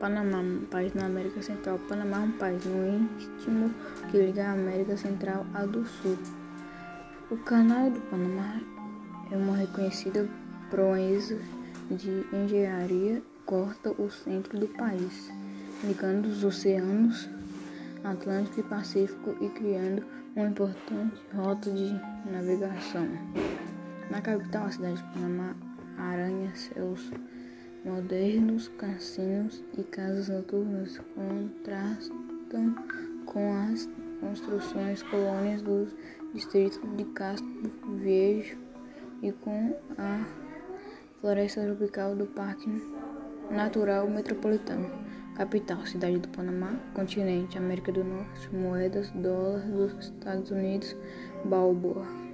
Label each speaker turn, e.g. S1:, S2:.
S1: Panamá, um país na América Central. Panamá é um país no istmo que liga a América Central à do Sul. O Canal do Panamá é uma reconhecida proeza de engenharia corta o centro do país, ligando os oceanos Atlântico e Pacífico e criando uma importante rota de navegação. Na capital, a cidade de Panamá, aranha-céus modernos, cassinos e casas noturnas contrastam com as construções colônias dos distritos de Castro Viejo e com a floresta tropical do Parque Natural Metropolitano. Capital, cidade do Panamá, continente, América do Norte, moedas, dólar dos Estados Unidos, Balboa.